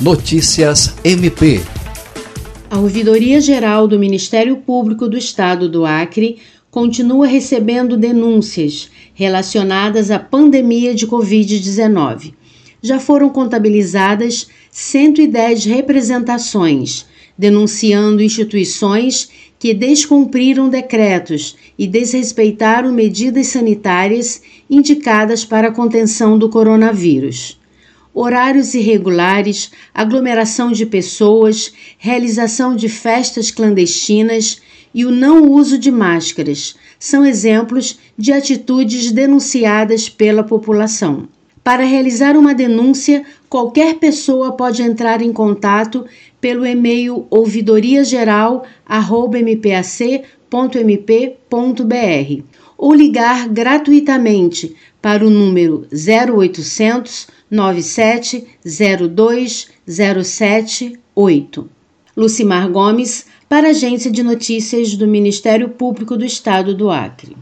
Notícias MP. A Ouvidoria Geral do Ministério Público do Estado do Acre continua recebendo denúncias relacionadas à pandemia de Covid-19. Já foram contabilizadas 110 representações denunciando instituições que descumpriram decretos e desrespeitaram medidas sanitárias indicadas para a contenção do coronavírus. Horários irregulares, aglomeração de pessoas, realização de festas clandestinas e o não uso de máscaras são exemplos de atitudes denunciadas pela população. Para realizar uma denúncia, qualquer pessoa pode entrar em contato pelo e-mail ouvidoriageral@mpac.mp.br ou ligar gratuitamente para o número 0800 97 02 078. Lucimar Gomes, para a Agência de Notícias do Ministério Público do Estado do Acre.